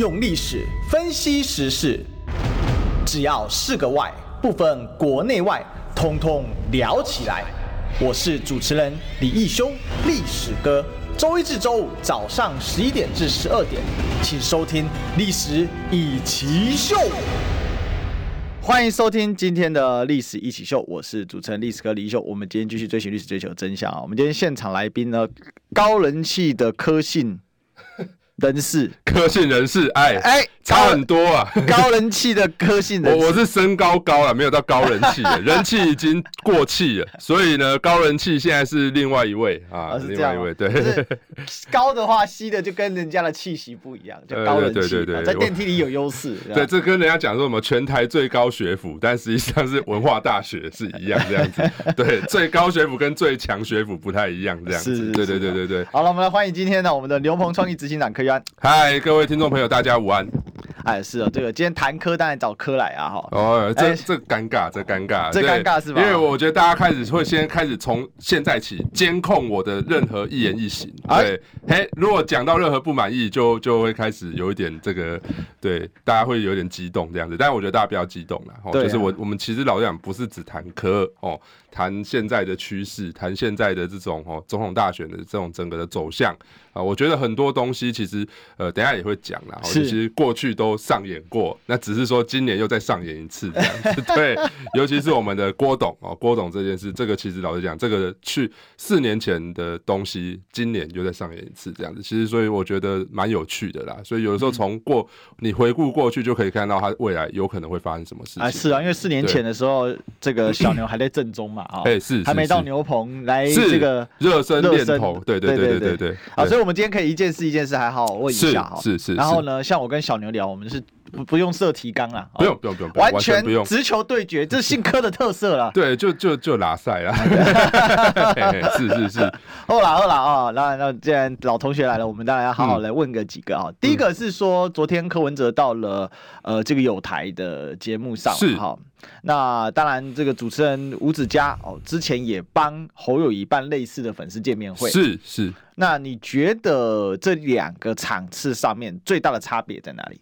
用历史分析时事，只要是个“外”，不分国内外，通通聊起来。我是主持人李义修，历史哥。周一至周五早上十一点至十二点，请收听《历史一起秀》。欢迎收听今天的《历史一起秀》，我是主持人历史哥李义修。我们今天继续追寻历史，追求真相啊！我们今天现场来宾呢，高人气的科信。人士，科信人士，哎哎，差很多啊！高人气的科信人士，我我是身高高了，没有到高人气，人气已经过气了，所以呢，高人气现在是另外一位啊，是，另外一位对。高的话吸的就跟人家的气息不一样，就高人气，对对对，在电梯里有优势。对，这跟人家讲说什么全台最高学府，但实际上是文化大学是一样这样子。对，最高学府跟最强学府不太一样这样子。对对对对对。好了，我们来欢迎今天呢我们的牛棚创意执行长柯玉安。嗨，各位听众朋友，大家午安。哎，是哦，这个今天谈科当然找柯来啊，哈。哦，这这尴尬，这尴尬，这尴尬是吧？因为我觉得大家开始会先开始从现在起监控我的任何一言一行。对，嘿，如果讲到任何不满意，就就会开始有一点这个，对，大家会有点激动这样子。但是我觉得大家不要激动了，哦，就是我我们其实老实讲不是只谈科哦，谈现在的趋势，谈现在的这种哦总统大选的这种整个的走向。啊，我觉得很多东西其实呃等下也会讲啦，其实过去都。上演过，那只是说今年又再上演一次这样。子，对，尤其是我们的郭董哦，郭董这件事，这个其实老实讲，这个去四年前的东西，今年又再上演一次这样子，其实所以我觉得蛮有趣的啦，所以有的时候从过你回顾过去，就可以看到他未来有可能会发生什么事情。哎，是啊，因为四年前的时候，这个小牛还在正中嘛，啊，哎是，还没到牛棚来这个热身练头，对对对对对对，啊，所以我们今天可以一件事一件事还好问一下哈，是是，然后呢，像我跟小牛聊，我们是。不不用设提纲了，不用不用不用，完全不用直球对决，这是姓柯的特色了。对，就就就拉赛了，是是是。好啦好啦啊，那那既然老同学来了，我们当然要好好来问个几个啊。第一个是说，昨天柯文哲到了呃这个有台的节目上，是哈。那当然，这个主持人吴子嘉哦，之前也帮侯友谊办类似的粉丝见面会，是是。那你觉得这两个场次上面最大的差别在哪里？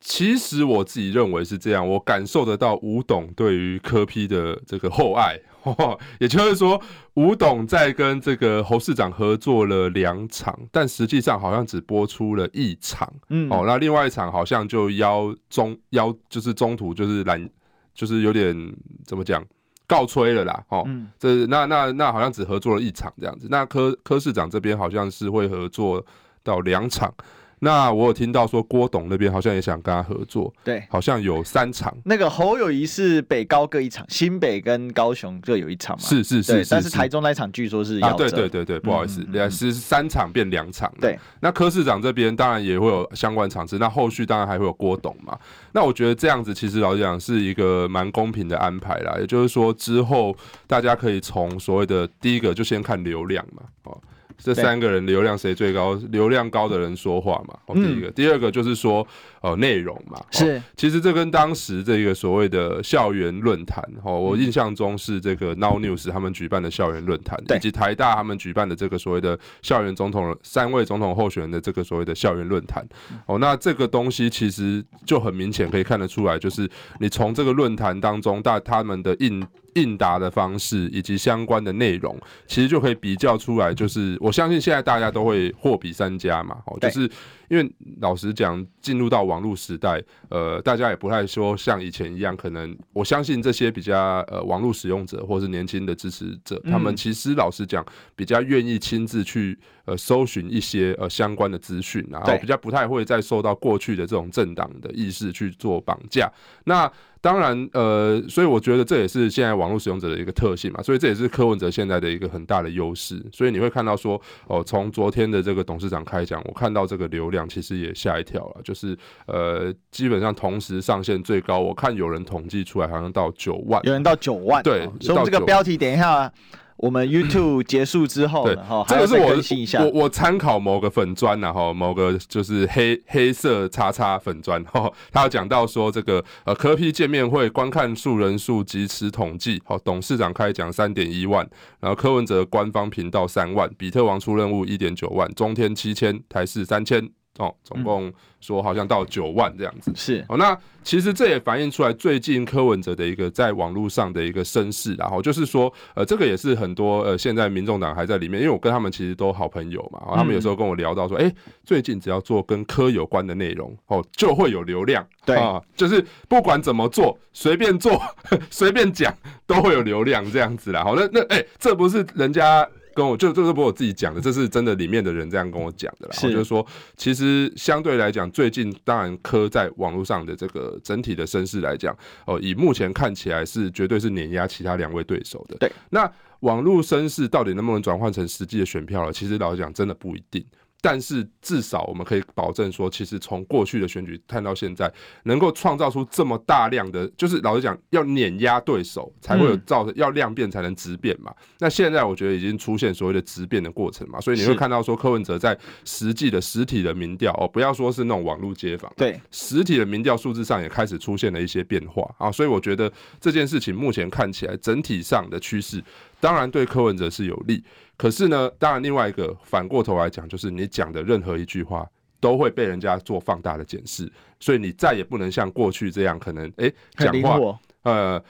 其实我自己认为是这样，我感受得到吴董对于柯批的这个厚爱，也就是说，吴董在跟这个侯市长合作了两场，但实际上好像只播出了一场，嗯，哦，那另外一场好像就邀中邀就是中途就是懒，就是有点怎么讲告吹了啦，哦，嗯，这那那那好像只合作了一场这样子，那柯柯市长这边好像是会合作到两场。那我有听到说郭董那边好像也想跟他合作，对，好像有三场。那个侯友谊是北高各一场，新北跟高雄各有一场嘛？是是是，但是台中那场据说是要。对对对对，不好意思，两是三场变两场。对，那柯市长这边当然也会有相关场次，那后续当然还会有郭董嘛。那我觉得这样子其实老实讲是一个蛮公平的安排啦，也就是说之后大家可以从所谓的第一个就先看流量嘛，哦。这三个人流量谁最高？流量高的人说话嘛。哦，第一个，嗯、第二个就是说，呃，内容嘛。是、哦，其实这跟当时这个所谓的校园论坛，哦，我印象中是这个 Now News 他们举办的校园论坛，以及台大他们举办的这个所谓的校园总统三位总统候选人的这个所谓的校园论坛。哦，那这个东西其实就很明显可以看得出来，就是你从这个论坛当中，大他们的应应答的方式以及相关的内容，其实就可以比较出来，就是我相信现在大家都会货比三家嘛，哦，就是。因为老实讲，进入到网络时代，呃，大家也不太说像以前一样，可能我相信这些比较呃网络使用者或是年轻的支持者，他们其实老实讲，比较愿意亲自去呃搜寻一些呃相关的资讯，然后比较不太会再受到过去的这种政党的意识去做绑架。那当然，呃，所以我觉得这也是现在网络使用者的一个特性嘛，所以这也是柯文哲现在的一个很大的优势。所以你会看到说，哦，从昨天的这个董事长开讲，我看到这个流量。其实也吓一跳了，就是呃，基本上同时上线最高，我看有人统计出来，好像到九万，有人到九万，对，所以我们这个标题等一下。我们 YouTube 结束之后，对，这个是我我我参考某个粉砖然后某个就是黑黑色叉叉粉专哈，他有讲到说这个呃柯 P 见面会观看数人数及时统计，好，董事长开讲三点一万，然后柯文哲官方频道三万，比特王出任务一点九万，中天七千，台视三千，哦，总共说好像到九万这样子。是哦，那其实这也反映出来最近柯文哲的一个在网络上的一个声势，然后就是说，呃，这个也是很多呃现在民众党还在里面，因为我跟他们其实都好朋友嘛，他们有时候跟我聊到说，哎，最近只要做跟柯有关的内容，哦，就会有流量。对啊，就是不管怎么做，随便做，随便讲，都会有流量这样子啦。好，那那哎，这不是人家。跟我就这是不是我自己讲的，这是真的里面的人这样跟我讲的啦。我就是说，其实相对来讲，最近当然科在网络上的这个整体的声势来讲，哦，以目前看起来是绝对是碾压其他两位对手的。对，那网络声势到底能不能转换成实际的选票了？其实老实讲，真的不一定。但是至少我们可以保证说，其实从过去的选举看到现在，能够创造出这么大量的，就是老实讲，要碾压对手才会有造成，要量变才能质变嘛。那现在我觉得已经出现所谓的质变的过程嘛，所以你会看到说柯文哲在实际的实体的民调哦，不要说是那种网络街访，对，实体的民调数字上也开始出现了一些变化啊。所以我觉得这件事情目前看起来整体上的趋势，当然对柯文哲是有利。可是呢，当然另外一个反过头来讲，就是你讲的任何一句话都会被人家做放大的检视，所以你再也不能像过去这样，可能哎讲话呃。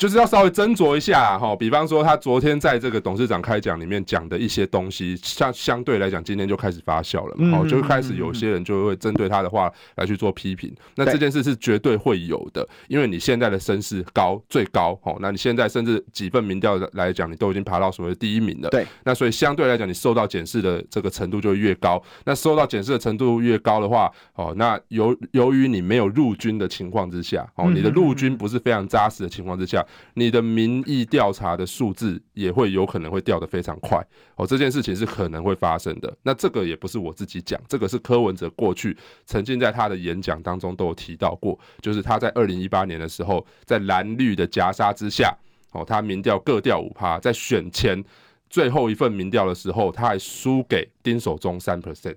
就是要稍微斟酌一下哈，比方说他昨天在这个董事长开讲里面讲的一些东西，相相对来讲，今天就开始发酵了嘛，就开始有些人就会针对他的话来去做批评。那这件事是绝对会有的，因为你现在的声势高最高哦，那你现在甚至几份民调来讲，你都已经爬到所谓的第一名了。对，那所以相对来讲，你受到检视的这个程度就越高。那受到检视的程度越高的话，哦，那由由于你没有入军的情况之下，哦，你的陆军不是非常扎实的情况之下。你的民意调查的数字也会有可能会掉得非常快哦，这件事情是可能会发生的。那这个也不是我自己讲，这个是柯文哲过去曾经在他的演讲当中都有提到过，就是他在二零一八年的时候，在蓝绿的夹杀之下，哦，他民调各掉五趴，在选前最后一份民调的时候，他还输给丁守中三 percent。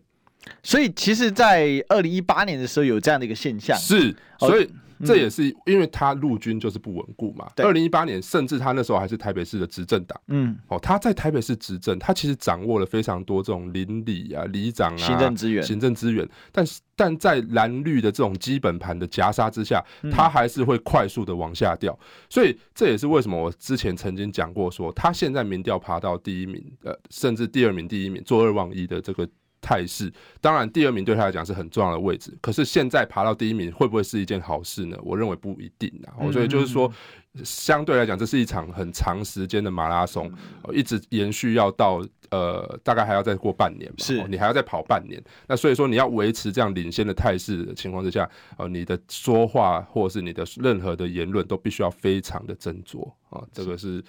所以，其实，在二零一八年的时候有这样的一个现象，是，所以。这也是因为他陆军就是不稳固嘛。二零一八年，甚至他那时候还是台北市的执政党。嗯，哦，他在台北市执政，他其实掌握了非常多这种邻里啊、里长啊、行政资源、行政资源。但是，但在蓝绿的这种基本盘的夹杀之下，他还是会快速的往下掉。所以，这也是为什么我之前曾经讲过，说他现在民调爬到第一名，呃，甚至第二名、第一名，坐二望一的这个。态势，当然第二名对他来讲是很重要的位置，可是现在爬到第一名会不会是一件好事呢？我认为不一定啊。所以就是说，相对来讲，这是一场很长时间的马拉松，一直延续要到呃，大概还要再过半年吧。是，你还要再跑半年。那所以说，你要维持这样领先的态势的情况之下，呃，你的说话或是你的任何的言论都必须要非常的斟酌啊。这个是。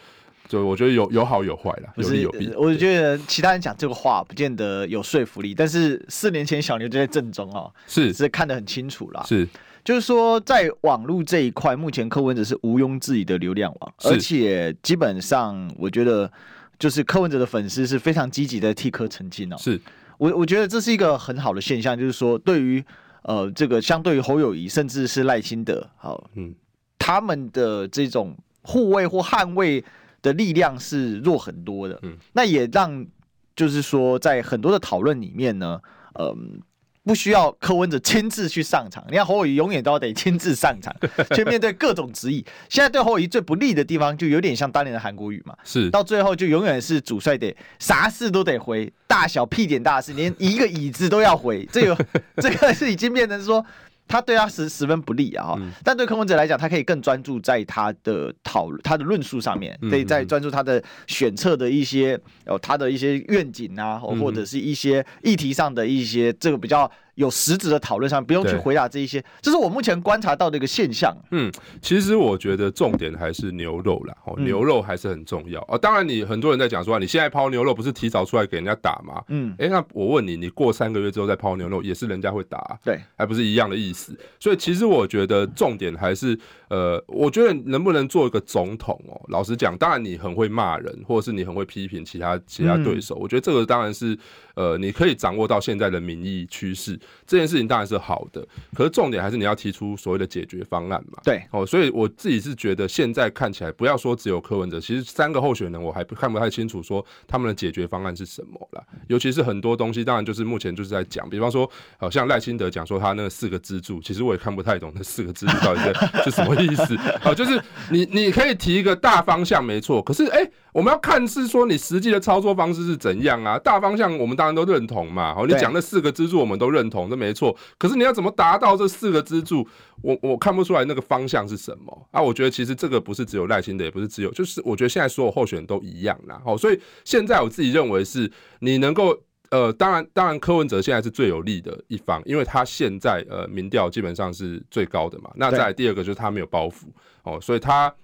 就我觉得有有好有坏啦，有利有弊。我觉得其他人讲这个话不见得有说服力，但是四年前小牛就在正中哦，是是看得很清楚啦。是，就是说在网络这一块，目前柯文哲是毋庸置疑的流量王，而且基本上我觉得就是柯文哲的粉丝是非常积极的替柯澄清哦。是我我觉得这是一个很好的现象，就是说对于呃这个相对于侯友谊甚至是赖清德，好嗯，他们的这种护卫或捍卫。的力量是弱很多的，嗯，那也让就是说，在很多的讨论里面呢，嗯，不需要柯文哲亲自去上场，你看侯友宜永远都要得亲自上场，去面对各种质疑。现在对侯友宜最不利的地方，就有点像当年的韩国瑜嘛，是到最后就永远是主帅得啥事都得回，大小屁点大事，连一个椅子都要回，这个 这个是已经变成说。他对他十十分不利啊，但对柯文哲来讲，他可以更专注在他的讨论、他的论述上面，可以在专注他的选策的一些哦，他的一些愿景啊，或者是一些议题上的一些这个比较。有实质的讨论上，不用去回答这一些，这是我目前观察到的一个现象。嗯，其实我觉得重点还是牛肉啦，哦，牛肉还是很重要啊。当然，你很多人在讲说，你现在抛牛肉不是提早出来给人家打吗？嗯，哎，那我问你，你过三个月之后再抛牛肉，也是人家会打，对，还不是一样的意思。所以，其实我觉得重点还是，呃，我觉得能不能做一个总统哦？老实讲，当然你很会骂人，或者是你很会批评其他其他对手，我觉得这个当然是，呃，你可以掌握到现在的民意趋势。这件事情当然是好的，可是重点还是你要提出所谓的解决方案嘛。对，哦，所以我自己是觉得现在看起来，不要说只有柯文哲，其实三个候选人我还不看不太清楚说他们的解决方案是什么了。尤其是很多东西，当然就是目前就是在讲，比方说，好像赖清德讲说他那四个支柱，其实我也看不太懂那四个支柱到底是 是什么意思。好，就是你你可以提一个大方向没错，可是哎、欸，我们要看是说你实际的操作方式是怎样啊？大方向我们当然都认同嘛。好，你讲那四个支柱我们都认同，这没错。可是你要怎么达到这四个支柱？我我看不出来那个方向是什么啊？我觉得其实这个不是只有耐心的，也不是只有，就是我觉得现在所有候选人都一样啦。好，所以现在我自己认为是你能够呃，当然当然柯文哲现在是最有利的一方，因为他现在呃民调基本上是最高的嘛。那再来第二个就是他没有包袱哦，所以他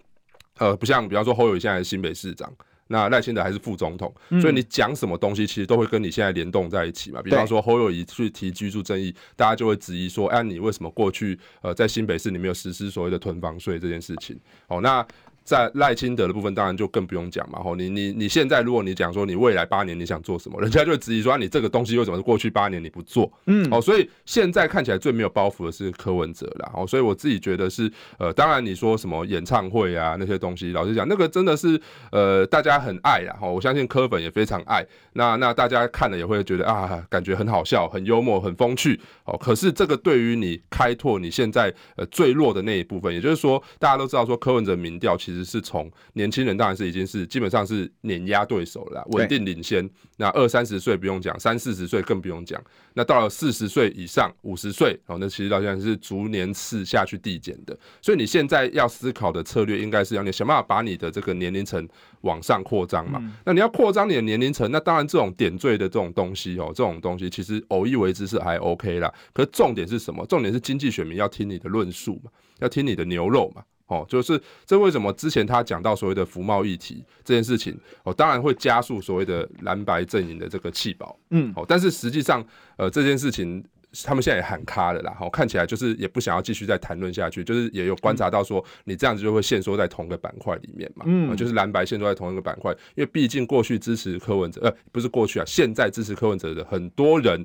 呃不像比方说侯友宜现在是新北市长。那赖清德还是副总统，所以你讲什么东西，其实都会跟你现在联动在一起嘛。比方说侯友宜去提居住争议，大家就会质疑说，哎，你为什么过去呃在新北市你没有实施所谓的囤房税这件事情？哦，那。在赖清德的部分，当然就更不用讲嘛。吼，你你你现在如果你讲说你未来八年你想做什么，人家就会质疑说，你这个东西为什么是过去八年你不做？嗯，哦，所以现在看起来最没有包袱的是柯文哲啦。哦，所以我自己觉得是，呃，当然你说什么演唱会啊那些东西，老实讲，那个真的是呃大家很爱啦。哦，我相信柯粉也非常爱。那那大家看了也会觉得啊，感觉很好笑、很幽默、很风趣。哦，可是这个对于你开拓你现在呃最弱的那一部分，也就是说，大家都知道说柯文哲民调其实。是从年轻人当然是已经是基本上是碾压对手了，稳定领先。那二三十岁不用讲，三四十岁更不用讲。那到了四十岁以上，五十岁哦，那其实到现在是逐年次下去递减的。所以你现在要思考的策略，应该是要你想办法把你的这个年龄层往上扩张嘛。那你要扩张你的年龄层，那当然这种点缀的这种东西哦，这种东西其实偶一为之是还 OK 啦。可是重点是什么？重点是经济选民要听你的论述嘛，要听你的牛肉嘛。哦，就是这为什么之前他讲到所谓的服贸议题这件事情，哦，当然会加速所谓的蓝白阵营的这个弃保，嗯，哦，但是实际上，呃，这件事情他们现在也喊卡了啦，哦，看起来就是也不想要继续再谈论下去，就是也有观察到说，你这样子就会限缩在同个板块里面嘛，嗯，就是蓝白限缩在同一个板块，因为毕竟过去支持柯文哲，呃，不是过去啊，现在支持柯文哲的很多人。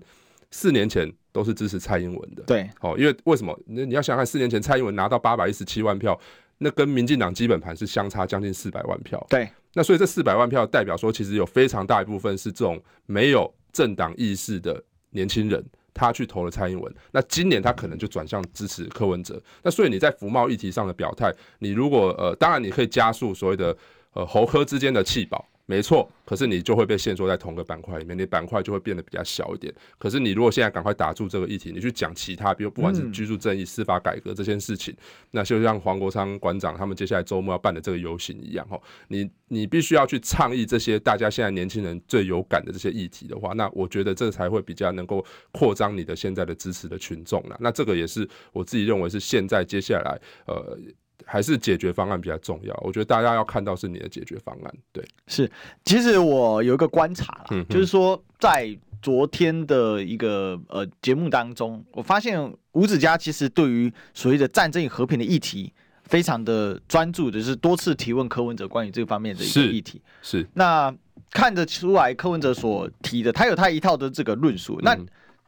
四年前都是支持蔡英文的，对，哦，因为为什么？你要想看四年前蔡英文拿到八百一十七万票，那跟民进党基本盘是相差将近四百万票，对，那所以这四百万票代表说，其实有非常大一部分是这种没有政党意识的年轻人，他去投了蔡英文，那今年他可能就转向支持柯文哲，那所以你在服贸议题上的表态，你如果呃，当然你可以加速所谓的呃侯柯之间的弃保。没错，可是你就会被限缩在同个板块里面，你板块就会变得比较小一点。可是你如果现在赶快打住这个议题，你去讲其他，比如不管是居住正义、司法改革这件事情，那就像黄国昌馆长他们接下来周末要办的这个游行一样，吼，你你必须要去倡议这些大家现在年轻人最有感的这些议题的话，那我觉得这才会比较能够扩张你的现在的支持的群众了。那这个也是我自己认为是现在接下来呃。还是解决方案比较重要，我觉得大家要看到是你的解决方案。对，是，其实我有一个观察啦，嗯、就是说在昨天的一个呃节目当中，我发现吴子嘉其实对于所谓的战争与和平的议题非常的专注，就是多次提问柯文哲关于这方面的一个议题。是，是那看得出来柯文哲所提的，他有他一套的这个论述。嗯、那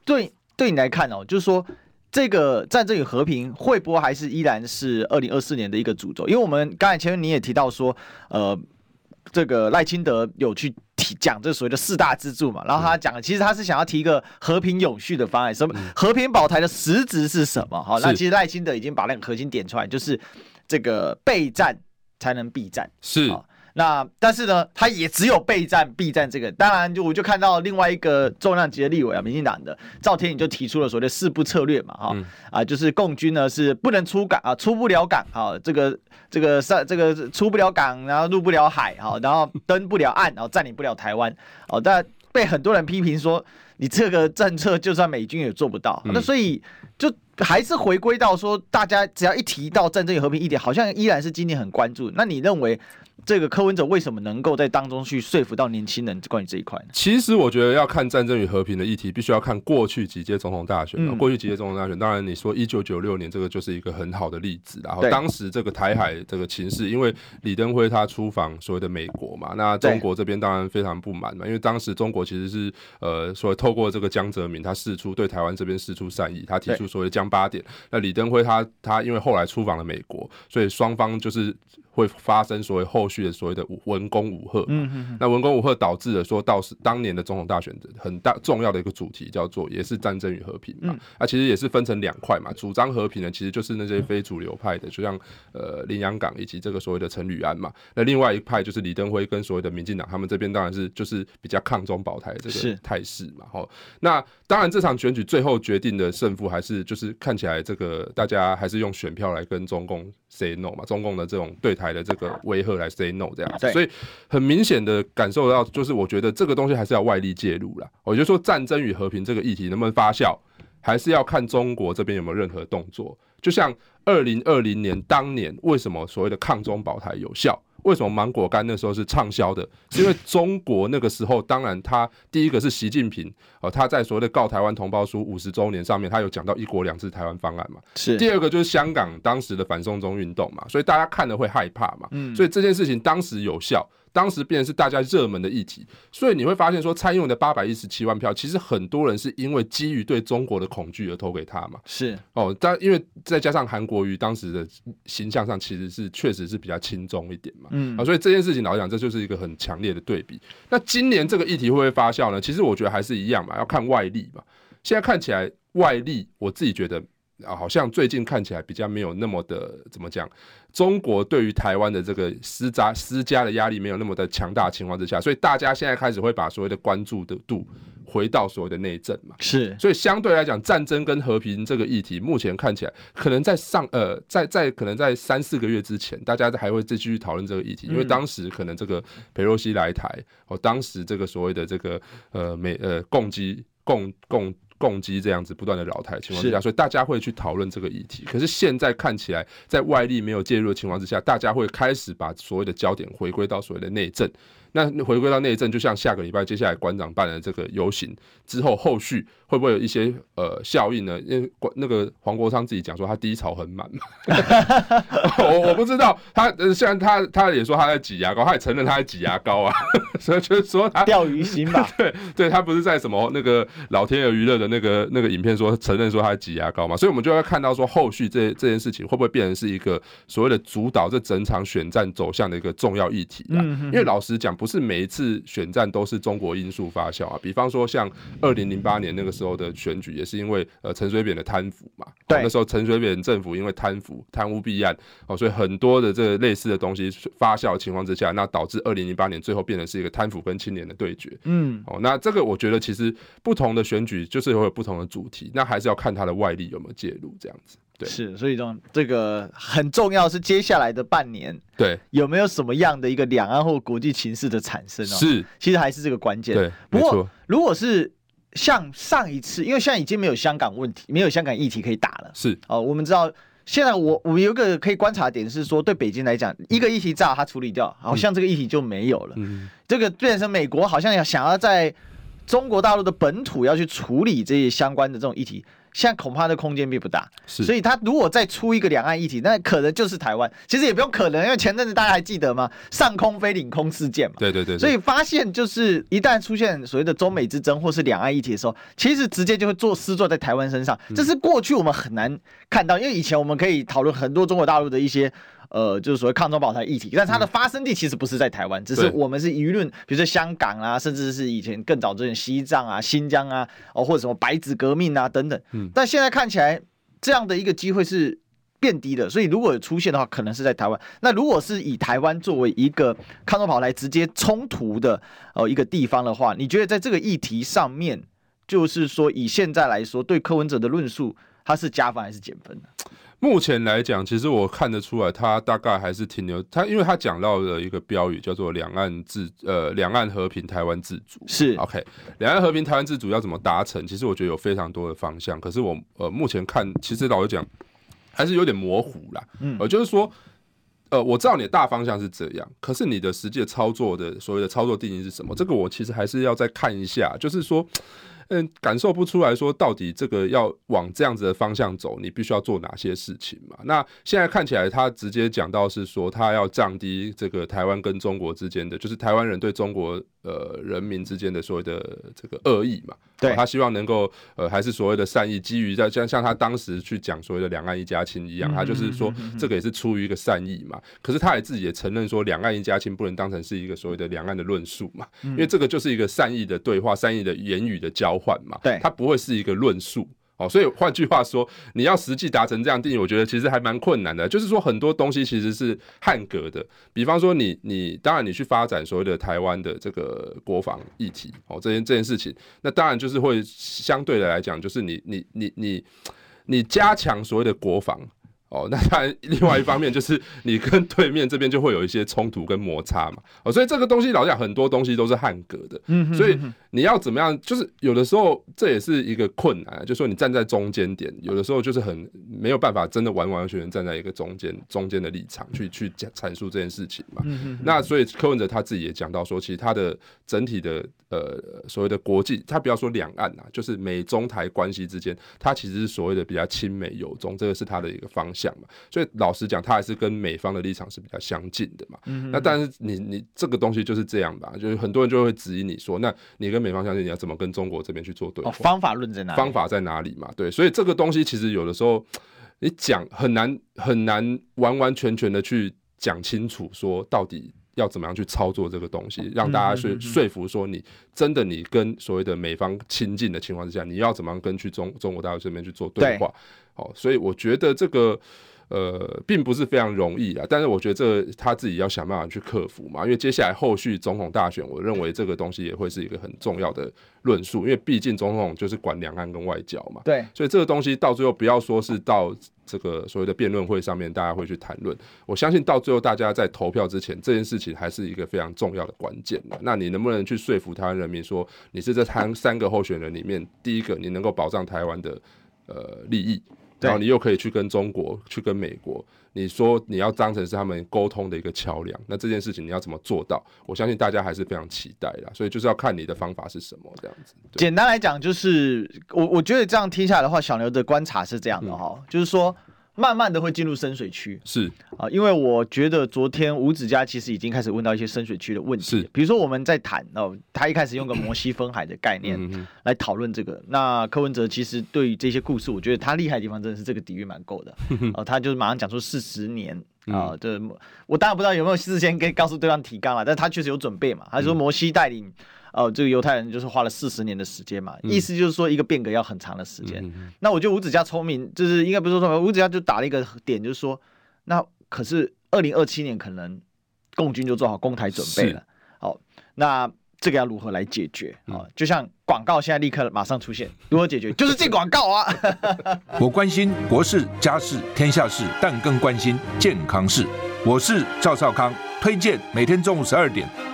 对对你来看哦，就是说。这个战争与和平会不会还是依然是二零二四年的一个主轴？因为我们刚才前面你也提到说，呃，这个赖清德有去提讲这所谓的四大支柱嘛，然后他讲，其实他是想要提一个和平永续的方案，什么和平保台的实质是什么？哈，那其实赖清德已经把那个核心点出来，就是这个备战才能避战，是。那但是呢，他也只有备战避战这个，当然就我就看到另外一个重量级的立委啊，民进党的赵天宇就提出了所谓的四不策略嘛，哈、嗯、啊，就是共军呢是不能出港啊，出不了港，啊，这个这个上这个出不了港，然后入不了海，哈，然后登不了岸，然后占领不了台湾，哦，但被很多人批评说，你这个政策就算美军也做不到，嗯、那所以就还是回归到说，大家只要一提到战争与和平一点，好像依然是今年很关注。那你认为？这个柯文哲为什么能够在当中去说服到年轻人关于这一块呢？其实我觉得要看战争与和平的议题，必须要看过去几届总统大选。嗯、过去几届总统大选，当然你说一九九六年这个就是一个很好的例子。然后当时这个台海这个情势，因为李登辉他出访所谓的美国嘛，那中国这边当然非常不满嘛，因为当时中国其实是呃说透过这个江泽民他释出对台湾这边释出善意，他提出所谓的江八点。那李登辉他他因为后来出访了美国，所以双方就是。会发生所谓后续的所谓的文攻武赫，嗯嗯，那文攻武赫导致了说到是当年的总统大选的很大重要的一个主题叫做也是战争与和平嘛，啊其实也是分成两块嘛，主张和平的其实就是那些非主流派的，就像呃林洋港以及这个所谓的陈履安嘛，那另外一派就是李登辉跟所谓的民进党，他们这边当然是就是比较抗中保台的这个态势嘛，吼，那当然这场选举最后决定的胜负还是就是看起来这个大家还是用选票来跟中共 say no 嘛，中共的这种对台的这个威吓来 say no 这样子，所以很明显的感受到，就是我觉得这个东西还是要外力介入啦。我就说战争与和平这个议题能不能发酵，还是要看中国这边有没有任何动作。就像二零二零年当年，为什么所谓的抗中保台有效？为什么芒果干那时候是畅销的？是因为中国那个时候，当然他第一个是习近平哦，他在所谓的告台湾同胞书五十周年上面，他有讲到一国两制台湾方案嘛。是。第二个就是香港当时的反送中运动嘛，所以大家看了会害怕嘛。嗯。所以这件事情当时有效。当时变成是大家热门的议题，所以你会发现说蔡英文的八百一十七万票，其实很多人是因为基于对中国的恐惧而投给他嘛。是哦，但因为再加上韩国瑜当时的形象上其实是确实是比较轻中一点嘛。嗯啊，所以这件事情老实讲，这就是一个很强烈的对比。那今年这个议题会不会发酵呢？其实我觉得还是一样嘛，要看外力嘛。现在看起来外力，我自己觉得。啊，好像最近看起来比较没有那么的怎么讲，中国对于台湾的这个施加施加的压力没有那么的强大情况之下，所以大家现在开始会把所谓的关注的度回到所谓的内政嘛。是，所以相对来讲，战争跟和平这个议题，目前看起来可能在上呃，在在可能在三四个月之前，大家还会再继续讨论这个议题，因为当时可能这个裴洛西来台，哦，当时这个所谓的这个呃美呃共机共共。共机这样子不断的扰台的情况之下，所以大家会去讨论这个议题。可是现在看起来，在外力没有介入的情况之下，大家会开始把所谓的焦点回归到所谓的内政。那回归到内政，就像下个礼拜接下来馆长办的这个游行之后，后续会不会有一些呃效应呢？因为那个黄国昌自己讲说他低潮很满嘛，我我不知道他呃，虽然他他也说他在挤牙膏，他也承认他在挤牙膏啊，所以就是说他钓鱼心吧？对对，他不是在什么那个老天鹅娱乐的那个那个影片说承认说他在挤牙膏嘛？所以我们就要看到说后续这这件事情会不会变成是一个所谓的主导这整场选战走向的一个重要议题啊？因为老实讲不。不是每一次选战都是中国因素发酵啊，比方说像二零零八年那个时候的选举，也是因为呃陈水扁的贪腐嘛。对，那时候陈水扁政府因为贪腐、贪污弊案哦，所以很多的这个类似的东西发酵的情况之下，那导致二零零八年最后变成是一个贪腐跟青年的对决。嗯，哦，那这个我觉得其实不同的选举就是会有不同的主题，那还是要看它的外力有没有介入这样子。对，是，所以这种这个很重要，是接下来的半年，对，有没有什么样的一个两岸或国际情势的产生哦？是，其实还是这个关键。对，不过如果是像上一次，因为现在已经没有香港问题，没有香港议题可以打了。是哦，我们知道现在我我有一个可以观察的点是说，对北京来讲，一个议题炸，它处理掉，好像这个议题就没有了。嗯，这个变成美国好像要想要在中国大陆的本土要去处理这些相关的这种议题。现在恐怕的空间并不大，所以他如果再出一个两岸议题，那可能就是台湾。其实也不用可能，因为前阵子大家还记得吗？上空飞领空事件嘛。对对对。所以发现就是一旦出现所谓的中美之争或是两岸议题的时候，其实直接就会做施做在台湾身上。这是过去我们很难看到，因为以前我们可以讨论很多中国大陆的一些。呃，就是所谓抗中保台议题，但它的发生地其实不是在台湾，嗯，只是我们是舆论，比如说香港啊，甚至是以前更早之前西藏啊、新疆啊，哦或者什么白纸革命啊等等。嗯，但现在看起来这样的一个机会是变低的，所以如果有出现的话，可能是在台湾。那如果是以台湾作为一个抗中保台直接冲突的呃一个地方的话，你觉得在这个议题上面，就是说以现在来说，对柯文哲的论述，它是加分还是减分呢？目前来讲，其实我看得出来，他大概还是停留他，因为他讲到了一个标语，叫做“两岸自呃两岸和平，台湾自主”。是 OK，两岸和平，台湾自主要怎么达成？其实我觉得有非常多的方向。可是我呃目前看，其实老实讲，还是有点模糊啦。嗯，呃，就是说，呃，我知道你的大方向是这样，可是你的实际操作的所谓的操作定义是什么？这个我其实还是要再看一下，就是说。嗯，感受不出来说到底这个要往这样子的方向走，你必须要做哪些事情嘛？那现在看起来，他直接讲到是说，他要降低这个台湾跟中国之间的，就是台湾人对中国呃人民之间的所谓的这个恶意嘛。对，他希望能够呃还是所谓的善意，基于在像像他当时去讲所谓的两岸一家亲一样，他就是说这个也是出于一个善意嘛。可是他也自己也承认说，两岸一家亲不能当成是一个所谓的两岸的论述嘛，因为这个就是一个善意的对话，善意的言语的交。换嘛，对，他不会是一个论述哦，所以换句话说，你要实际达成这样定义，我觉得其实还蛮困难的。就是说，很多东西其实是汉格的，比方说你，你你当然你去发展所谓的台湾的这个国防议题哦，这件这件事情，那当然就是会相对的来讲，就是你你你你你加强所谓的国防。哦，那当然，另外一方面就是你跟对面这边就会有一些冲突跟摩擦嘛。哦，所以这个东西老实讲，很多东西都是汉格的。嗯，所以你要怎么样？就是有的时候这也是一个困难，就是说你站在中间点，有的时候就是很没有办法真的完完全全站在一个中间中间的立场去去讲阐述这件事情嘛。那所以柯文哲他自己也讲到说，其实他的整体的呃所谓的国际，他不要说两岸啊，就是美中台关系之间，他其实是所谓的比较亲美友中，这个是他的一个方向。嘛，所以老实讲，他还是跟美方的立场是比较相近的嘛。嗯、哼那但是你你这个东西就是这样吧，就是很多人就会质疑你说，那你跟美方相信，你要怎么跟中国这边去做对话？哦、方法论在哪里？方法在哪里嘛？对，所以这个东西其实有的时候你讲很难很难完完全全的去讲清楚，说到底要怎么样去操作这个东西，让大家说说服说你真的你跟所谓的美方亲近的情况之下，你要怎么样跟去中中国大陆这边去做对话？哦，所以我觉得这个呃并不是非常容易啊，但是我觉得这他自己要想办法去克服嘛，因为接下来后续总统大选，我认为这个东西也会是一个很重要的论述，因为毕竟总统就是管两岸跟外交嘛，对，所以这个东西到最后不要说是到这个所谓的辩论会上面大家会去谈论，我相信到最后大家在投票之前，这件事情还是一个非常重要的关键的。那你能不能去说服台湾人民说，你是这三三个候选人里面第一个，你能够保障台湾的呃利益？然后你又可以去跟中国、去跟美国，你说你要当成是他们沟通的一个桥梁，那这件事情你要怎么做到？我相信大家还是非常期待的，所以就是要看你的方法是什么这样子。简单来讲，就是我我觉得这样听下来的话，小牛的观察是这样的哈，嗯、就是说。慢慢的会进入深水区，是。啊，因为我觉得昨天吴子嘉其实已经开始问到一些深水区的问题，是，比如说我们在谈哦，他一开始用个摩西分海的概念来讨论这个，嗯、那柯文哲其实对于这些故事，我觉得他厉害的地方真的是这个底蕴蛮够的，哦，他就是马上讲出四十年啊，这我当然不知道有没有事先跟告诉对方提纲了，但他确实有准备嘛，他说摩西带领。哦，这个犹太人就是花了四十年的时间嘛，嗯、意思就是说一个变革要很长的时间。嗯、那我觉得吴子嘉聪明，就是应该不是说聪明，吴子嘉就打了一个点，就是说，那可是二零二七年可能共军就做好攻台准备了。好、哦，那这个要如何来解决？啊、哦，就像广告现在立刻马上出现，如何解决？就是进广告啊！我关心国事、家事、天下事，但更关心健康事。我是赵少康。推荐每天中午十二点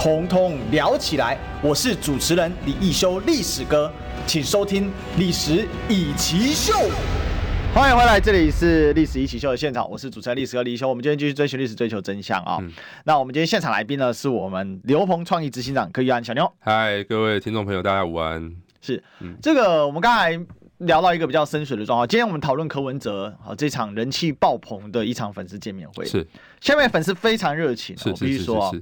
统统聊起来，我是主持人李易修，历史哥，请收听《历史易起 SHOW》。欢迎回来，这里是《历史一起 SHOW》的现场，我是主持人历史哥李易修。我们今天继续追寻历史，追求真相啊、哦！嗯、那我们今天现场来宾呢，是我们刘鹏创意执行长柯玉安小妞。嗨，各位听众朋友，大家午安。是，嗯、这个我们刚才聊到一个比较深水的状况，今天我们讨论柯文哲啊这场人气爆棚的一场粉丝见面会，是，下面粉丝非常热情，我必须说。哦，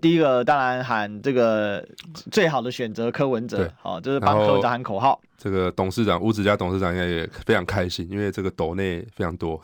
第一个当然喊这个最好的选择柯文哲，好、哦，就是帮柯文哲喊口号。这个董事长吴子嘉董事长应该也非常开心，因为这个斗内非常多，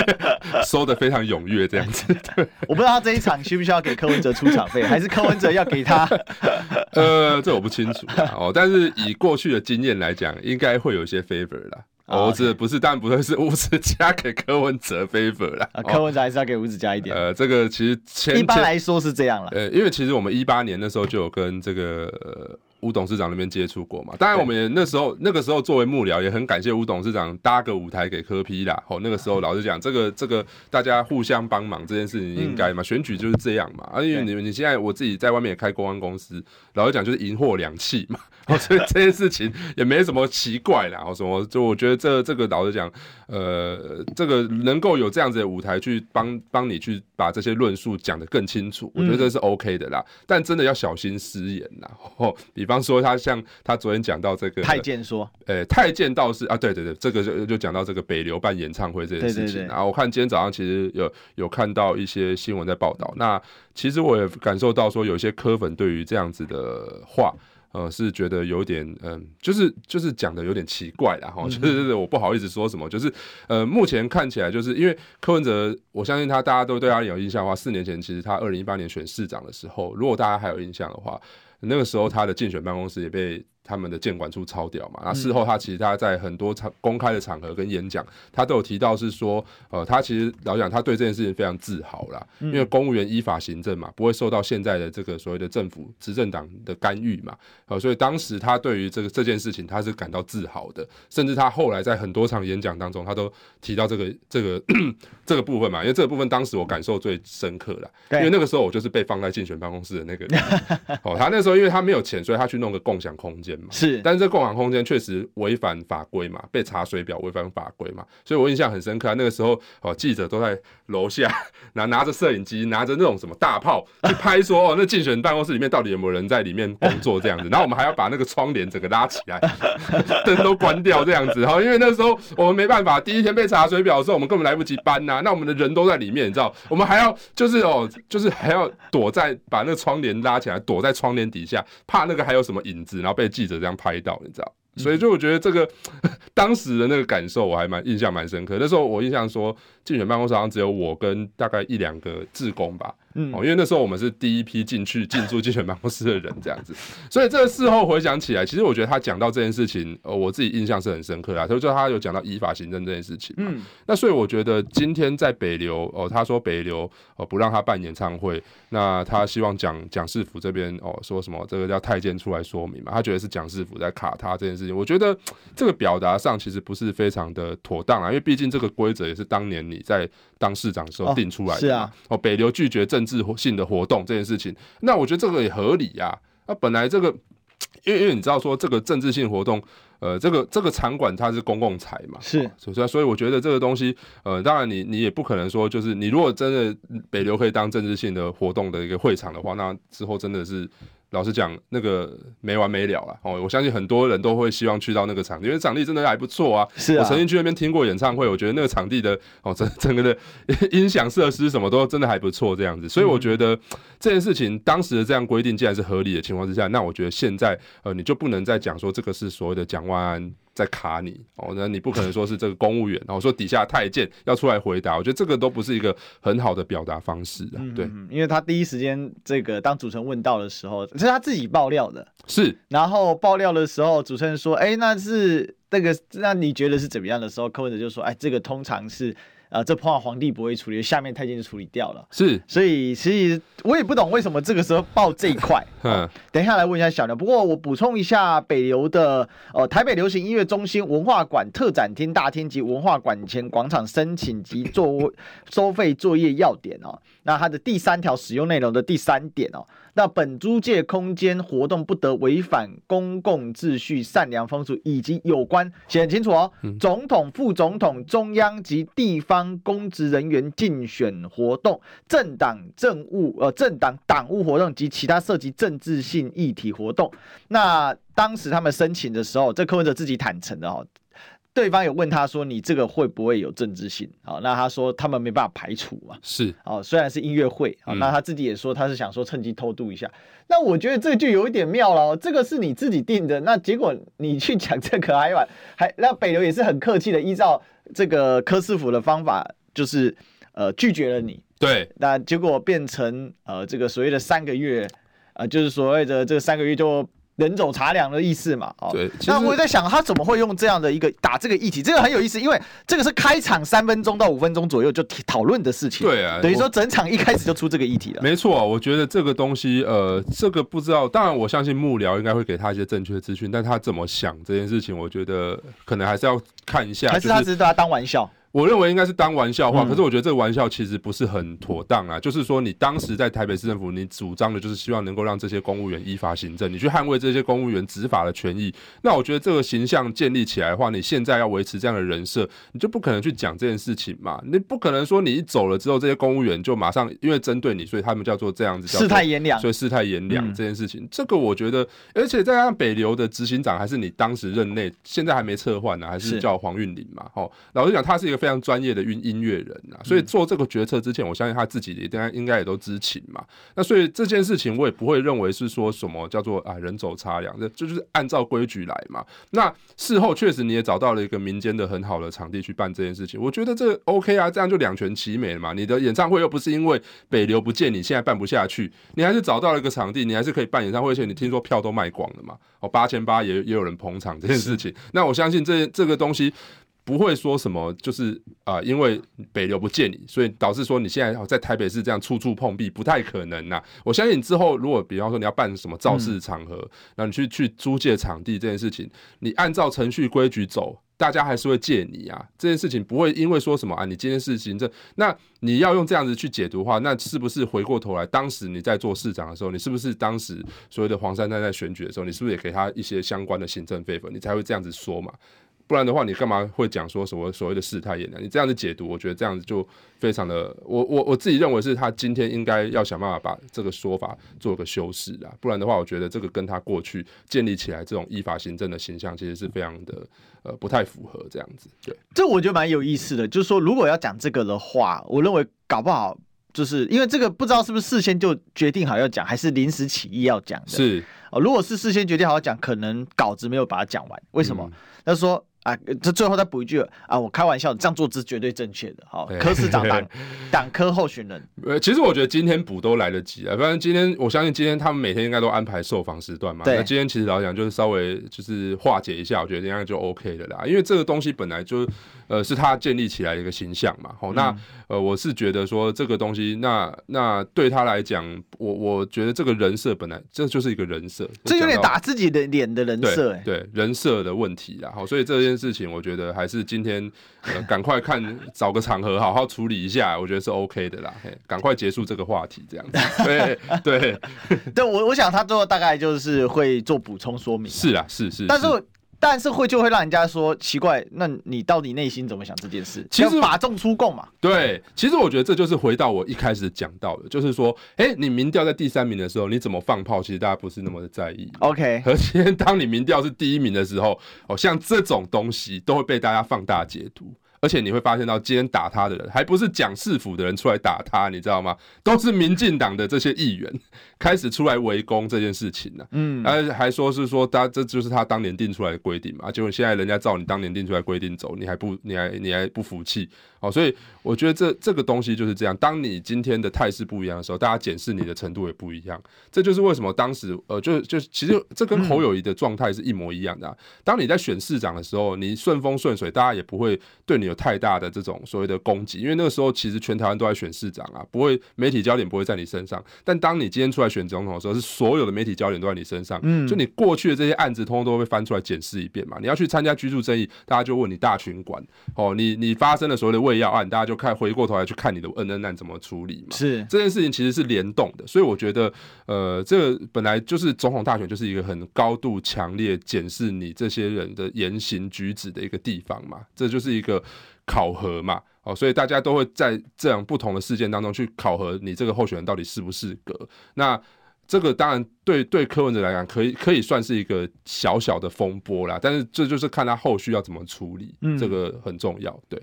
收的非常踊跃，这样子。对，我不知道他这一场需不需要给柯文哲出场费，还是柯文哲要给他？呃，这我不清楚哦。但是以过去的经验来讲，应该会有一些 favor 啦。哦，这不是，但不会是五指加给柯文哲 favor 啦。啊，柯文哲还是要给吴子嘉一点。呃，这个其实一般来说是这样了。呃，因为其实我们一八年那时候就有跟这个。吴董事长那边接触过嘛？当然，我们也那时候那个时候作为幕僚，也很感谢吴董事长搭个舞台给柯批啦。哦，那个时候老实讲，这个这个大家互相帮忙这件事情应该嘛，选举就是这样嘛。啊，因为你你现在我自己在外面也开公安公司，老实讲就是银货两訖嘛。哦，所以这件事情也没什么奇怪啦。哦，什么就我觉得这这个老实讲，呃，这个能够有这样子的舞台去帮帮你去把这些论述讲得更清楚，我觉得这是 OK 的啦。但真的要小心失言啦。哦，比方。说他像他昨天讲到这个太监说，呃、欸，太监道士啊，对对对，这个就就讲到这个北流办演唱会这件事情。然后我看今天早上其实有有看到一些新闻在报道，那其实我也感受到说，有些科粉对于这样子的话，呃，是觉得有点嗯、呃，就是就是讲的有点奇怪啦。哈，就是我不好意思说什么，就是呃，目前看起来就是因为柯文哲，我相信他大家都对他有印象的话，四年前其实他二零一八年选市长的时候，如果大家还有印象的话。那个时候，他的竞选办公室也被。他们的建管处超屌嘛？那事后他其实他在很多场公开的场合跟演讲，他都有提到是说，呃，他其实老讲他对这件事情非常自豪啦，因为公务员依法行政嘛，不会受到现在的这个所谓的政府执政党的干预嘛，呃，所以当时他对于这个这件事情他是感到自豪的，甚至他后来在很多场演讲当中，他都提到这个这个 这个部分嘛，因为这个部分当时我感受最深刻了，因为那个时候我就是被放在竞选办公室的那个人，哦，他那时候因为他没有钱，所以他去弄个共享空间。是，但是这共享空间确实违反法规嘛，被查水表违反法规嘛，所以我印象很深刻啊。那个时候哦，记者都在楼下拿拿着摄影机，拿着那种什么大炮去拍说，说哦，那竞选办公室里面到底有没有人在里面工作这样子。然后我们还要把那个窗帘整个拉起来，灯都关掉这样子。哈，因为那时候我们没办法，第一天被查水表的时候，我们根本来不及搬呐、啊。那我们的人都在里面，你知道，我们还要就是哦，就是还要躲在把那个窗帘拉起来，躲在窗帘底下，怕那个还有什么影子，然后被记者这样拍到，你知道？所以就我觉得这个当时的那个感受，我还蛮印象蛮深刻。那时候我印象说，竞选办公室好像只有我跟大概一两个志工吧。嗯，哦，因为那时候我们是第一批进去进驻 竞选办公室的人，这样子，所以这个事后回想起来，其实我觉得他讲到这件事情，呃，我自己印象是很深刻啊。他就他有讲到依法行政这件事情，嗯，那所以我觉得今天在北流，哦，他说北流哦不让他办演唱会，那他希望蒋蒋世福这边哦说什么这个叫太监出来说明嘛，他觉得是蒋世福在卡他这件事情，我觉得这个表达上其实不是非常的妥当啊，因为毕竟这个规则也是当年你在当市长的时候定出来的，哦，是啊，哦，北流拒绝政治性的活动这件事情，那我觉得这个也合理呀。那本来这个，因为因为你知道说这个政治性活动，呃，这个这个场馆它是公共财嘛，是，所以所以我觉得这个东西，呃，当然你你也不可能说就是你如果真的北流可以当政治性的活动的一个会场的话，那之后真的是。老实讲，那个没完没了了！哦，我相信很多人都会希望去到那个场地，因为场地真的还不错啊。是啊，我曾经去那边听过演唱会，我觉得那个场地的哦，整 整个的 音响设施什么都真的还不错，这样子。所以我觉得这件事情当时的这样规定，既然是合理的情况之下，那我觉得现在呃，你就不能再讲说这个是所谓的蒋万安。在卡你哦，那你不可能说是这个公务员，然后说底下太监要出来回答，我觉得这个都不是一个很好的表达方式啊。对，因为他第一时间这个当主持人问到的时候，是他自己爆料的，是，然后爆料的时候，主持人说，哎，那是那个，那你觉得是怎么样的时候，柯文哲就说，哎，这个通常是。呃，这碰到皇帝不会处理，下面太监就处理掉了。是，所以其实我也不懂为什么这个时候报这一块。嗯，等一下来问一下小刘。不过我补充一下，北流的呃台北流行音乐中心文化馆特展厅大厅及文化馆前广场申请及作收费作业要点哦。那它的第三条使用内容的第三点哦。那本租借空间活动不得违反公共秩序、善良风俗以及有关写很清楚哦，总统、副总统、中央及地方公职人员竞选活动、政党政务呃政党党务活动及其他涉及政治性议题活动。那当时他们申请的时候，这柯文哲自己坦诚的哦。对方有问他说：“你这个会不会有政治性？”好，那他说他们没办法排除嘛。是哦，虽然是音乐会，啊，那他自己也说他是想说趁机偷渡一下。那我觉得这就有一点妙了，这个是你自己定的，那结果你去讲这个还完还那北流也是很客气的，依照这个柯师傅的方法，就是呃拒绝了你。对，那结果变成呃这个所谓的三个月，呃就是所谓的这三个月就。人走茶凉的意思嘛？哦，对。那我在想，他怎么会用这样的一个打这个议题？这个很有意思，因为这个是开场三分钟到五分钟左右就讨论的事情。对啊，等于说整场一开始就出这个议题了。没错，我觉得这个东西，呃，这个不知道。当然，我相信幕僚应该会给他一些正确的资讯，但他怎么想这件事情，我觉得可能还是要看一下。还是他只是把他当玩笑？我认为应该是当玩笑话，可是我觉得这个玩笑其实不是很妥当啊。就是说，你当时在台北市政府，你主张的就是希望能够让这些公务员依法行政，你去捍卫这些公务员执法的权益。那我觉得这个形象建立起来的话，你现在要维持这样的人设，你就不可能去讲这件事情嘛。你不可能说你一走了之后，这些公务员就马上因为针对你，所以他们叫做这样子，世态炎凉。所以世态炎凉这件事情，这个我觉得，而且再加上北流的执行长还是你当时任内，现在还没撤换呢，还是叫黄韵玲嘛。哦，老实讲，他是一个非常专业的音。音乐人啊，所以做这个决策之前，我相信他自己也应该应该也都知情嘛。那所以这件事情，我也不会认为是说什么叫做啊人走茶凉，这就是按照规矩来嘛。那事后确实你也找到了一个民间的很好的场地去办这件事情，我觉得这 OK 啊，这样就两全其美了嘛。你的演唱会又不是因为北流不见你现在办不下去，你还是找到了一个场地，你还是可以办演唱会，而且你听说票都卖光了嘛。哦，八千八也也有人捧场这件事情，那我相信这这个东西。不会说什么，就是啊、因为北流不见你，所以导致说你现在在台北市这样处处碰壁，不太可能呐。我相信你之后，如果比方说你要办什么造势场合，那、嗯、你去去租借场地这件事情，你按照程序规矩走，大家还是会借你啊。这件事情不会因为说什么啊，你今天是行政，那你要用这样子去解读的话，那是不是回过头来，当时你在做市长的时候，你是不是当时所谓的黄珊珊在选举的时候，你是不是也给他一些相关的行政费分，你才会这样子说嘛？不然的话，你干嘛会讲说什么所谓的世态炎凉？你这样子解读，我觉得这样子就非常的，我我我自己认为是他今天应该要想办法把这个说法做个修饰啊。不然的话，我觉得这个跟他过去建立起来这种依法行政的形象，其实是非常的呃不太符合这样子。对，这我觉得蛮有意思的，就是说如果要讲这个的话，我认为搞不好就是因为这个不知道是不是事先就决定好要讲，还是临时起意要讲的。是哦，如果是事先决定好要讲，可能稿子没有把它讲完。为什么？他、嗯、说。啊，这最后再补一句啊，我开玩笑，这样做是绝对正确的。好，科市长党 党科候选人，呃，其实我觉得今天补都来得及啊。反正今天我相信今天他们每天应该都安排受访时段嘛。那今天其实老实讲就是稍微就是化解一下，我觉得应该就 OK 的啦。因为这个东西本来就呃是他建立起来的一个形象嘛。好，那呃我是觉得说这个东西，那那对他来讲，我我觉得这个人设本来这就是一个人设，这有点打自己的脸的人设，欸，对人设的问题啦。好，所以这件。事情我觉得还是今天呃 赶快看找个场合好好处理一下，我觉得是 OK 的啦。赶快结束这个话题，这样子。对对 对，我我想他最后大概就是会做补充说明。是啊，是是，但是。但是会就会让人家说奇怪，那你到底内心怎么想这件事？其实法众出共嘛。对，其实我觉得这就是回到我一开始讲到的，就是说，哎，你民调在第三名的时候，你怎么放炮？其实大家不是那么的在意。OK，而今天当你民调是第一名的时候，哦，像这种东西都会被大家放大解读。而且你会发现到今天打他的人，还不是蒋市府的人出来打他，你知道吗？都是民进党的这些议员开始出来围攻这件事情了。嗯，还还说是说他这就是他当年定出来的规定嘛，结果现在人家照你当年定出来规定走，你还不你还你还不服气？哦，所以我觉得这这个东西就是这样。当你今天的态势不一样的时候，大家检视你的程度也不一样。这就是为什么当时呃，就就其实这跟侯友谊的状态是一模一样的啊。当你在选市长的时候，你顺风顺水，大家也不会对你有太大的这种所谓的攻击，因为那个时候其实全台湾都在选市长啊，不会媒体焦点不会在你身上。但当你今天出来选总统的时候，是所有的媒体焦点都在你身上。嗯，就你过去的这些案子，通通都会被翻出来检视一遍嘛。你要去参加居住正义，大家就问你大群管哦，你你发生了所谓的胃药案，大家就看回过头来去看你的恩恩案怎么处理嘛。是这件事情其实是联动的，所以我觉得呃，这个本来就是总统大选就是一个很高度强烈检视你这些人的言行举止的一个地方嘛，这就是一个。考核嘛，哦，所以大家都会在这样不同的事件当中去考核你这个候选人到底适不适格。那这个当然对对柯文哲来讲，可以可以算是一个小小的风波啦，但是这就是看他后续要怎么处理，嗯，这个很重要。对，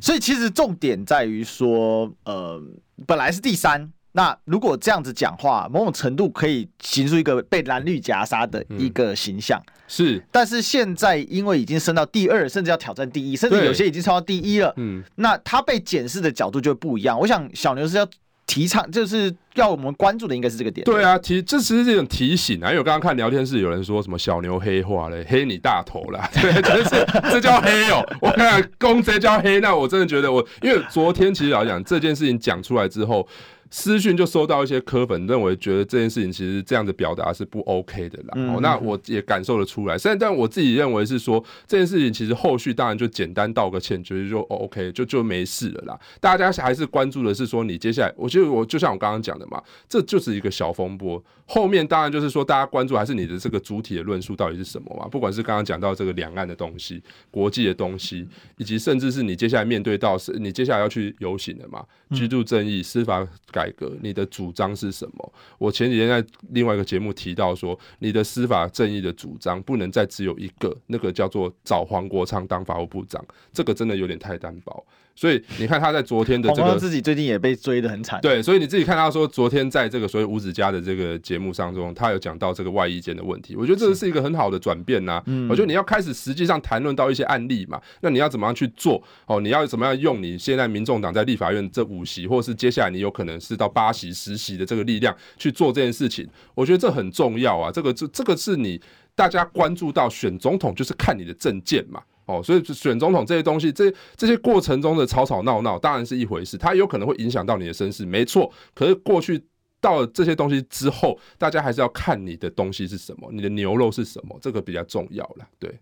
所以其实重点在于说，呃，本来是第三。那如果这样子讲话，某种程度可以形出一个被蓝绿夹杀的一个形象，嗯、是。但是现在因为已经升到第二，甚至要挑战第一，甚至有些已经超到第一了。嗯，那他被检视的角度就不一样。我想小牛是要提倡，就是要我们关注的应该是这个点。对啊，其实这其实是一种提醒啊，因为我刚刚看聊天室有人说什么小牛黑化嘞，黑你大头啦。对，真是这叫黑哦、喔。我看看公贼叫黑，那我真的觉得我，因为昨天其实老实讲这件事情讲出来之后。私讯就收到一些柯粉认为觉得这件事情其实这样的表达是不 OK 的啦，哦，那我也感受得出来。虽然但我自己认为是说这件事情其实后续当然就简单道个歉，觉得就 OK 就就没事了啦。大家还是关注的是说你接下来，我觉得我就像我刚刚讲的嘛，这就是一个小风波。后面当然就是说大家关注还是你的这个主体的论述到底是什么嘛？不管是刚刚讲到这个两岸的东西、国际的东西，以及甚至是你接下来面对到是你接下来要去游行的嘛？居住正义、司法改。改革，你的主张是什么？我前几天在另外一个节目提到说，你的司法正义的主张不能再只有一个，那个叫做找黄国昌当法务部长，这个真的有点太单薄。所以你看他在昨天的这个自己最近也被追得很惨。对，所以你自己看他说昨天在这个所谓五子家的这个节目当中，他有讲到这个外衣间的问题。我觉得这是一个很好的转变呐。我觉得你要开始实际上谈论到一些案例嘛，那你要怎么样去做？哦，你要怎么样用你现在民众党在立法院这五席，或是接下来你有可能是到八席、十席的这个力量去做这件事情？我觉得这很重要啊。这个这这个是你大家关注到选总统就是看你的证件嘛。哦，所以选总统这些东西，这这些过程中的吵吵闹闹当然是一回事，它有可能会影响到你的身世，没错。可是过去到了这些东西之后，大家还是要看你的东西是什么，你的牛肉是什么，这个比较重要了。对，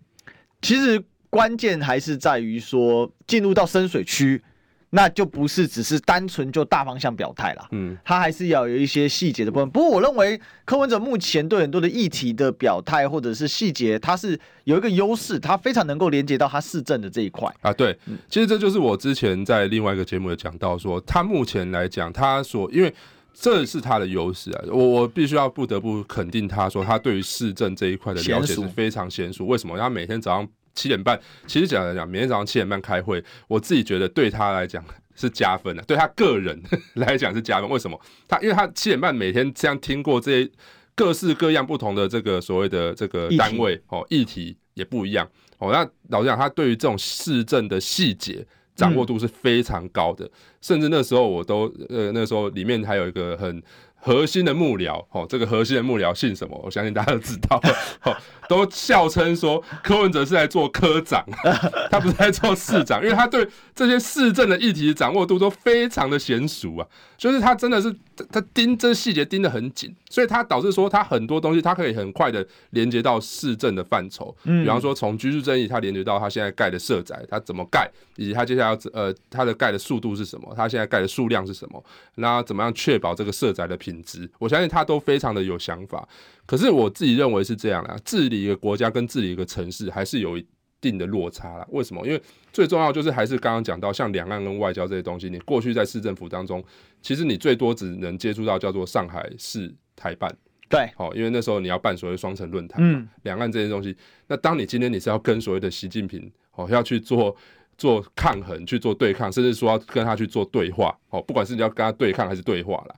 其实关键还是在于说进入到深水区。那就不是只是单纯就大方向表态了，嗯，他还是要有一些细节的部分。不过我认为柯文哲目前对很多的议题的表态或者是细节，他是有一个优势，他非常能够连接到他市政的这一块啊。对，其实这就是我之前在另外一个节目有讲到说，他目前来讲，他所因为这是他的优势啊，我我必须要不得不肯定他说，他对于市政这一块的了解是非常娴熟。为什么？他每天早上。七点半，其实讲来讲，每天早上七点半开会，我自己觉得对他来讲是加分的，对他个人来讲是加分。为什么？他因为他七点半每天这样听过这些各式各样不同的这个所谓的这个单位哦，议题也不一样哦。那老实讲，他对于这种市政的细节掌握度是非常高的，甚至那时候我都呃那时候里面还有一个很。核心的幕僚，哦，这个核心的幕僚姓什么？我相信大家都知道，哦，都笑称说柯文哲是在做科长，他不是在做市长，因为他对这些市政的议题掌握度都非常的娴熟啊，就是他真的是他盯这细节盯得很紧，所以他导致说他很多东西他可以很快的连接到市政的范畴，比方说从居住正义，他连接到他现在盖的社宅，他怎么盖，以及他接下来要呃他的盖的速度是什么，他现在盖的数量是什么，那怎么样确保这个社宅的品质，我相信他都非常的有想法。可是我自己认为是这样啦，治理一个国家跟治理一个城市还是有一定的落差啦。为什么？因为最重要就是还是刚刚讲到，像两岸跟外交这些东西，你过去在市政府当中，其实你最多只能接触到叫做上海市台办。对，好，因为那时候你要办所谓双城论坛嘛，两岸这些东西。那当你今天你是要跟所谓的习近平，哦，要去做。做抗衡，去做对抗，甚至说要跟他去做对话，哦，不管是你要跟他对抗还是对话啦。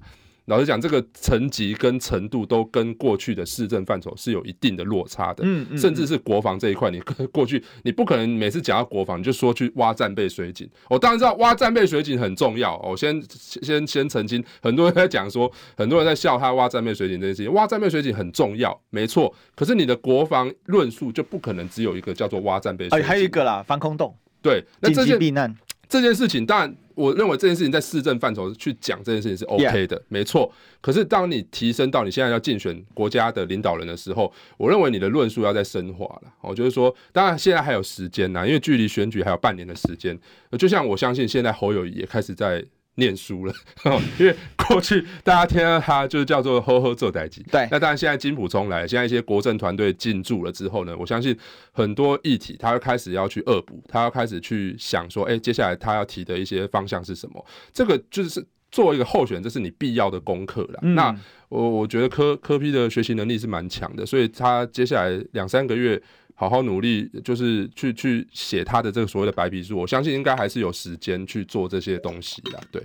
老实讲，这个层级跟程度都跟过去的市政范畴是有一定的落差的。嗯，嗯，甚至是国防这一块，你 过去你不可能每次讲到国防，你就说去挖战备水井。我当然知道挖战备水井很重要，我先先先澄清，很多人在讲说，很多人在笑他挖战备水井这件事情。挖战备水井很重要，没错。可是你的国防论述就不可能只有一个叫做挖战备水井。哎，还有一个啦，防空洞。对，那这件避难这件事情，当然，我认为这件事情在市政范畴去讲这件事情是 OK 的.没错。可是当你提升到你现在要竞选国家的领导人的时候，我认为你的论述要再深化了。我就是说，当然现在还有时间呐，因为距离选举还有半年的时间。就像我相信现在侯友宜也开始在。念书了，因为过去大家听到他就是叫做“呵呵做代志”，对。那当然现在金普冲来，现在一些国政团队进驻了之后呢，我相信很多议题他要开始要去恶补，他要开始去想说，哎，接下来他要提的一些方向是什么？这个就是作为一个候选人，这是你必要的功课了。嗯、那我我觉得柯柯 P 的学习能力是蛮强的，所以他接下来两三个月。好好努力，就是去去写他的这个所谓的白皮书。我相信应该还是有时间去做这些东西的。对，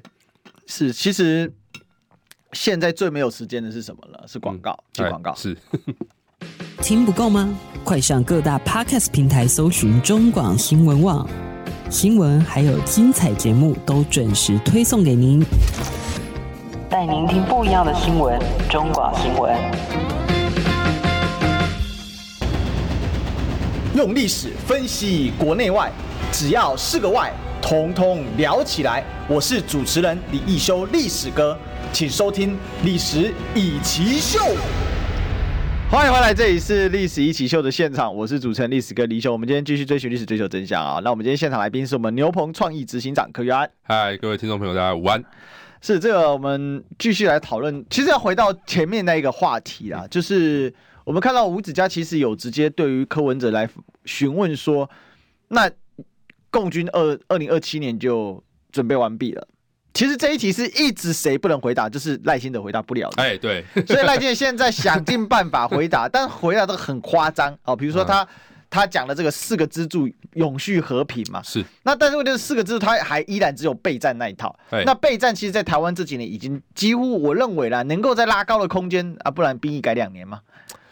是。其实现在最没有时间的是什么了？是广告，接广告。是。听不够吗？快上各大 Podcast 平台搜寻中广新闻网新闻，还有精彩节目都准时推送给您。带您听不一样的新闻。中广新闻，用历史分析国内外，只要是个“外”，统统聊起来。我是主持人李易修，历史哥，请收听《历史以奇秀》。欢迎回来，这里是《历史一起秀》的现场，我是主持人历史哥李修。我们今天继续追寻历史，追求真相啊！那我们今天现场来宾是我们牛棚创意执行长柯玉安。嗨，各位听众朋友，大家午安。是这个，我们继续来讨论。其实要回到前面那一个话题啊，就是我们看到吴子嘉其实有直接对于柯文哲来询问说，那共军二二零二七年就准备完毕了。其实这一题是一直谁不能回答，就是赖清德回答不了的。哎，对，所以赖清德现在想尽办法回答，但回答都很夸张哦，比如说他。嗯他讲的这个四个支柱永续和平嘛，是。那但是问题是四个支柱，他还依然只有备战那一套。那备战其实，在台湾这几年已经几乎，我认为啦，能够再拉高的空间啊，不然兵役改两年嘛，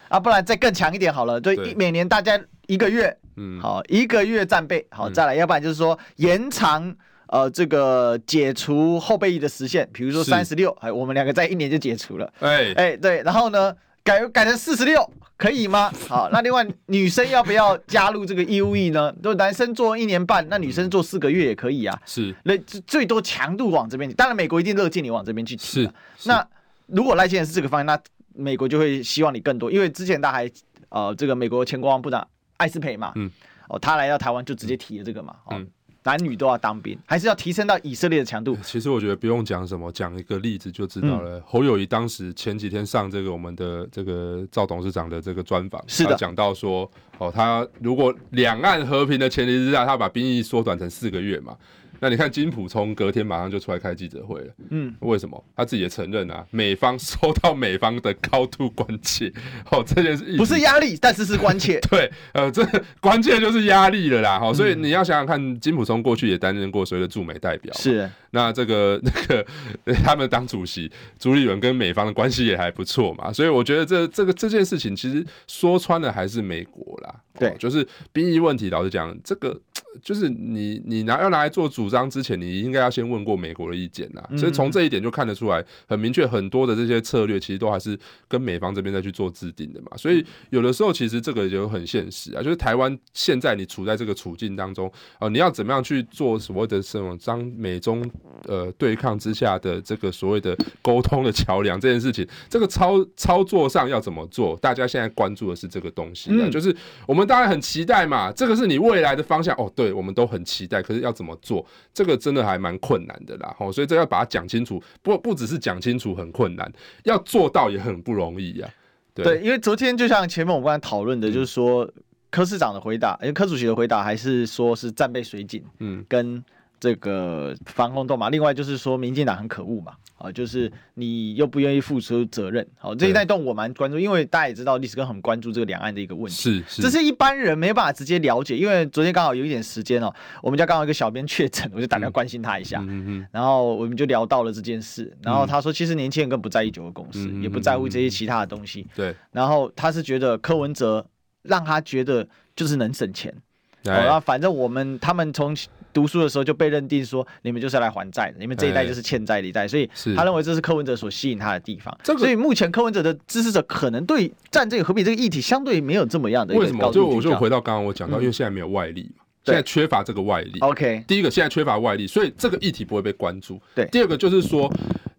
啊，不然再更强一点好了。对，每年大家一个月，嗯，好，一个月战备，好，再来，要不然就是说延长呃这个解除后备役的时限，比如说三十六，哎，我们两个在一年就解除了。哎哎，对，然后呢，改改成四十六。可以吗？好，那另外女生要不要加入这个义务役呢？就男生做一年半，那女生做四个月也可以啊。是，那最多强度往这边，当然美国一定乐见你往这边去提。是，那如果赖先生是这个方向，那美国就会希望你更多，因为之前他还呃，这个美国前国防部长艾斯培嘛，嗯，哦，他来到台湾就直接提了这个嘛，嗯。男女都要当兵，还是要提升到以色列的强度？其实我觉得不用讲什么，讲一个例子就知道了。嗯、侯友谊当时前几天上这个我们的这个赵董事长的这个专访，是的，讲到说，哦，他如果两岸和平的前提之下，他把兵役缩短成四个月嘛。那你看金普聪隔天马上就出来开记者会了，嗯，为什么？他自己也承认啊，美方 收到美方的高度关切，哦，这件事不是压力，但是是关切，对，呃，这关键就是压力了啦，哈、嗯，所以你要想想看，金普聪过去也担任过所谓的驻美代表，是，那这个那个他们当主席，朱立伦跟美方的关系也还不错嘛，所以我觉得这这个这件事情其实说穿了还是美国啦，对，就是兵役问题，老实讲，这个。就是你，你拿要拿来做主张之前，你应该要先问过美国的意见呐。所以从这一点就看得出来，很明确，很多的这些策略其实都还是跟美方这边再去做制定的嘛。所以有的时候其实这个就很现实啊，就是台湾现在你处在这个处境当中啊，你要怎么样去做所谓的这种张美中呃对抗之下的这个所谓的沟通的桥梁这件事情，这个操操作上要怎么做？大家现在关注的是这个东西啊，就是我们当然很期待嘛，这个是你未来的方向哦，对。对，我们都很期待，可是要怎么做，这个真的还蛮困难的啦。哦，所以这要把它讲清楚，不不只是讲清楚很困难，要做到也很不容易呀。对，对，因为昨天就像前面我们刚才讨论的，就是说柯市长的回答，因为柯主席的回答还是说是战备水警，嗯，跟这个防空洞嘛，另外就是说民进党很可恶嘛。啊，就是你又不愿意付出责任，好，这一带动我蛮关注，因为大家也知道历史哥很关注这个两岸的一个问题，是，是，这是一般人没有办法直接了解，因为昨天刚好有一点时间哦，我们家刚好一个小编确诊，我就打电话关心他一下，嗯嗯，然后我们就聊到了这件事，然后他说，其实年轻人更不在意九个共识，也不在乎这些其他的东西，对，然后他是觉得柯文哲让他觉得就是能省钱，然后反正我们他们从。读书的时候就被认定说，你们就是要来还债的，你们这一代就是欠债的一代，所以他认为这是柯文哲所吸引他的地方。所以目前柯文哲的支持者可能对战争和平这个议题相对没有这么样的。为什么？就我就回到刚刚我讲到，因为现在没有外力嘛，现在缺乏这个外力。OK，第一个现在缺乏外力，所以这个议题不会被关注。对，第二个就是说，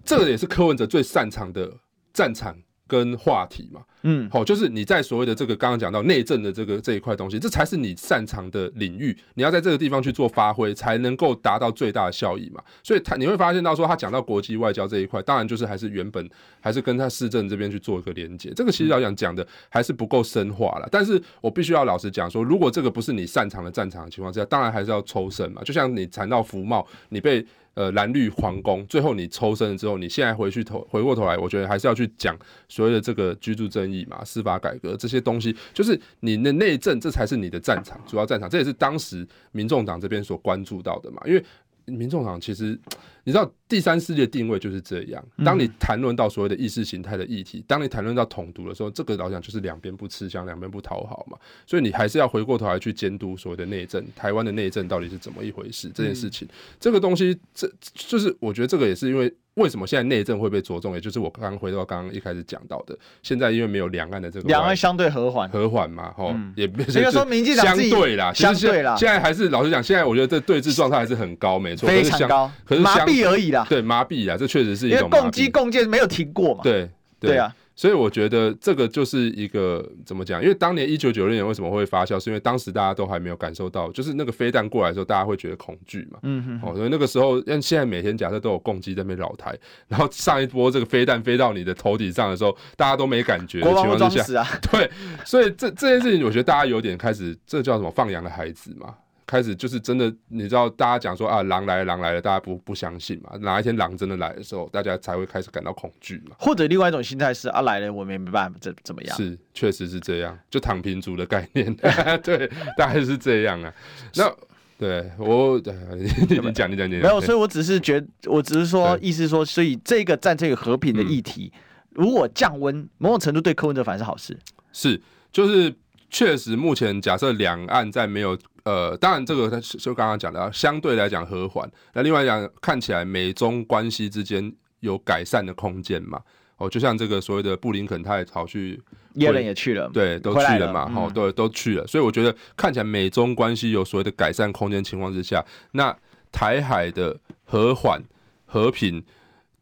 这个也是柯文哲最擅长的战场。跟话题嘛，嗯，好，就是你在所谓的这个刚刚讲到内政的这个这一块东西，这才是你擅长的领域，你要在这个地方去做发挥，才能够达到最大的效益嘛。所以他你会发现到说，他讲到国际外交这一块，当然就是还是原本还是跟他市政这边去做一个连接。这个其实要讲讲的还是不够深化了。但是我必须要老实讲说，如果这个不是你擅长的战场的情况之下，当然还是要抽身嘛。就像你谈到服贸，你被。呃，蓝绿皇宫，最后你抽身了之后，你现在回去头回过头来，我觉得还是要去讲所谓的这个居住正义嘛，司法改革这些东西，就是你的内政，这才是你的战场，主要战场，这也是当时民众党这边所关注到的嘛，因为民众党其实你知道第三世界定位就是这样。当你谈论到所谓的意识形态的议题，当你谈论到统独的时候，这个老讲就是两边不吃香，两边不讨好嘛。所以你还是要回过头来去监督所谓的内政，台湾的内政到底是怎么一回事？这件事情，这个东西，这就是我觉得这个也是因为。为什么现在内政会被着重？也就是我刚刚回到刚刚一开始讲到的，现在因为没有两岸的这个两岸相对和缓，和缓嘛，吼、嗯，也所以说民进党相对啦，相对啦，现在还是老实讲，现在我觉得这对峙状态还是很高，没错，非常高，可是麻痹而已啦，对，麻痹啊，这确实是一种共机共建没有停过嘛，对，对，对啊。所以我觉得这个就是一个怎么讲？因为当年一九九六年为什么会发酵？是因为当时大家都还没有感受到，就是那个飞弹过来的时候，大家会觉得恐惧嘛。嗯哼。哦，所以那个时候，像现在每天假设都有共击在那边扰台，然后上一波这个飞弹飞到你的头顶上的时候，大家都没感觉的情况之下，对，所以这这件事情，我觉得大家有点开始，这叫什么？放羊的孩子嘛。开始就是真的，你知道，大家讲说啊，狼来了，狼来了，大家不不相信嘛？哪一天狼真的来的时候，大家才会开始感到恐惧嘛？或者另外一种心态是啊，来了，我们也没办法怎怎么样？是，确实是这样，就躺平族的概念，对，大概是这样啊。那对我，你你讲，你讲，你讲，没有，所以我只是觉得，我只是说，意思说，所以这个战这个和平的议题，嗯、如果降温，某种程度对柯文哲反而是好事。是，就是确实，目前假设两岸在没有。呃，当然，这个就刚刚讲的，相对来讲和缓。那另外讲，看起来美中关系之间有改善的空间嘛？哦，就像这个所谓的布林肯，他也跑去，耶伦也去了，对，都去了嘛，好，对，都去了。所以我觉得看起来美中关系有所谓的改善空间情况之下，那台海的和缓和平，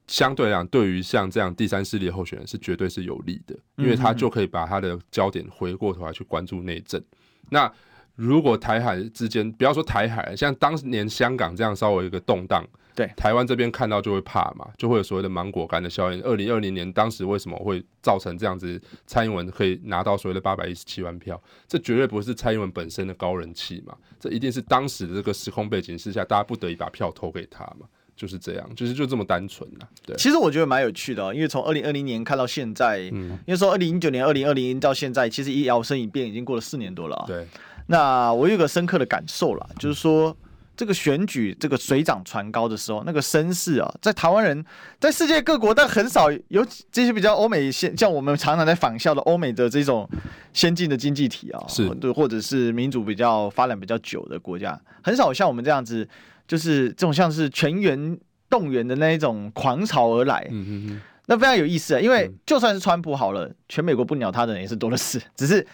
相对来讲，对于像这样第三势力候选人是绝对是有利的，因为他就可以把他的焦点回过头来去关注内政。那如果台海之间，不要说台海，像当年香港这样稍微一个动荡，对台湾这边看到就会怕嘛，就会有所谓的芒果干的效应。二零二零年当时为什么会造成这样子？蔡英文可以拿到所谓的八百一十七万票，这绝对不是蔡英文本身的高人气嘛，这一定是当时的这个时空背景之下，大家不得已把票投给他嘛，就是这样，就是就这么单纯啊。对，其实我觉得蛮有趣的，因为从二零二零年看到现在，嗯，因为说二零一九年、二零二零到现在，其实一摇身一变已经过了四年多了啊。对。那我有个深刻的感受啦，就是说这个选举这个水涨船高的时候，那个声势啊，在台湾人，在世界各国，但很少有这些比较欧美先，像我们常常在仿效的欧美的这种先进的经济体啊，是对，或者是民主比较发展比较久的国家，很少像我们这样子，就是这种像是全员动员的那一种狂潮而来。嗯嗯嗯，那非常有意思啊，因为就算是川普好了，全美国不鸟他的人也是多的是，只是。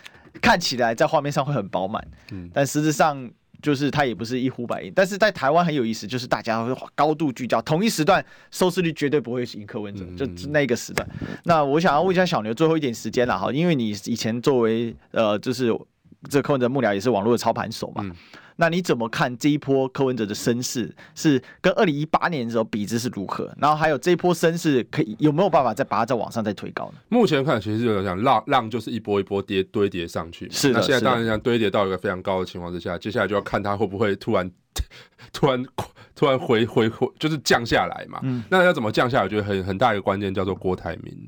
看起来在画面上会很饱满，嗯，但实质上就是它也不是一呼百应。但是在台湾很有意思，就是大家会高度聚焦，同一时段收视率绝对不会赢柯文哲，就那个时段。那我想要问一下小牛，最后一点时间了哈，因为你以前作为呃，就是这柯文哲幕僚，也是网络的操盘手嘛。那你怎么看这一波柯文哲的声势是跟二零一八年的时候比值是如何？然后还有这一波声势可以有没有办法再把它再往上再推高呢？目前看其实就讲浪浪就是一波一波跌堆叠上去，是的。那现在当然讲堆叠到一个非常高的情况之下，接下来就要看它会不会突然 突然突然回回回就是降下来嘛。嗯。那要怎么降下来？我觉得很很大一个关键叫做郭台铭。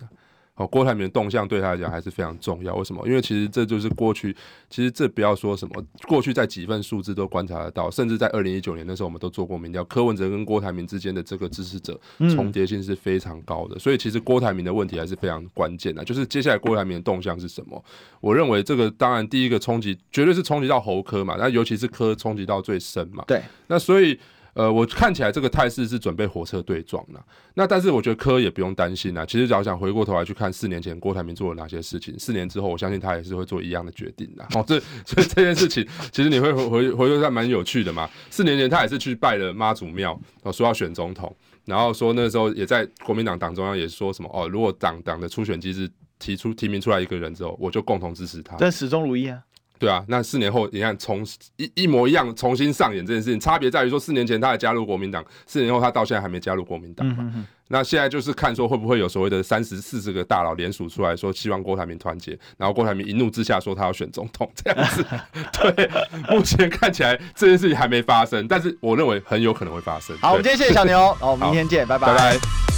好，郭台铭的动向对他来讲还是非常重要。为什么？因为其实这就是过去，其实这不要说什么，过去在几份数字都观察得到，甚至在二零一九年的时候，我们都做过民调，柯文哲跟郭台铭之间的这个支持者重叠性是非常高的。所以其实郭台铭的问题还是非常关键的，就是接下来郭台铭的动向是什么？我认为这个当然第一个冲击绝对是冲击到侯科嘛，那尤其是科冲击到最深嘛。对，那所以。呃，我看起来这个态势是准备火车对撞了。那但是我觉得柯也不用担心啊。其实只要想回过头来去看四年前郭台铭做了哪些事情，四年之后我相信他也是会做一样的决定的。哦，这所以这件事情其实你会回回回头看蛮有趣的嘛。四年前他也是去拜了妈祖庙，哦，说要选总统，然后说那时候也在国民党党中央也说什么哦，如果党党的初选机制提出提名出来一个人之后，我就共同支持他。但始终如一啊。对啊，那四年后你看重一一模一样重新上演这件事情，差别在于说四年前他还加入国民党，四年后他到现在还没加入国民党嘛。嗯、哼哼，那现在就是看说会不会有所谓的三十四十个大佬联署出来说希望郭台铭团结，然后郭台铭一怒之下说他要选总统这样子。对，目前看起来这件事情还没发生，但是我认为很有可能会发生。好，我们今天谢谢小牛，好，我们明天见，拜拜。拜拜。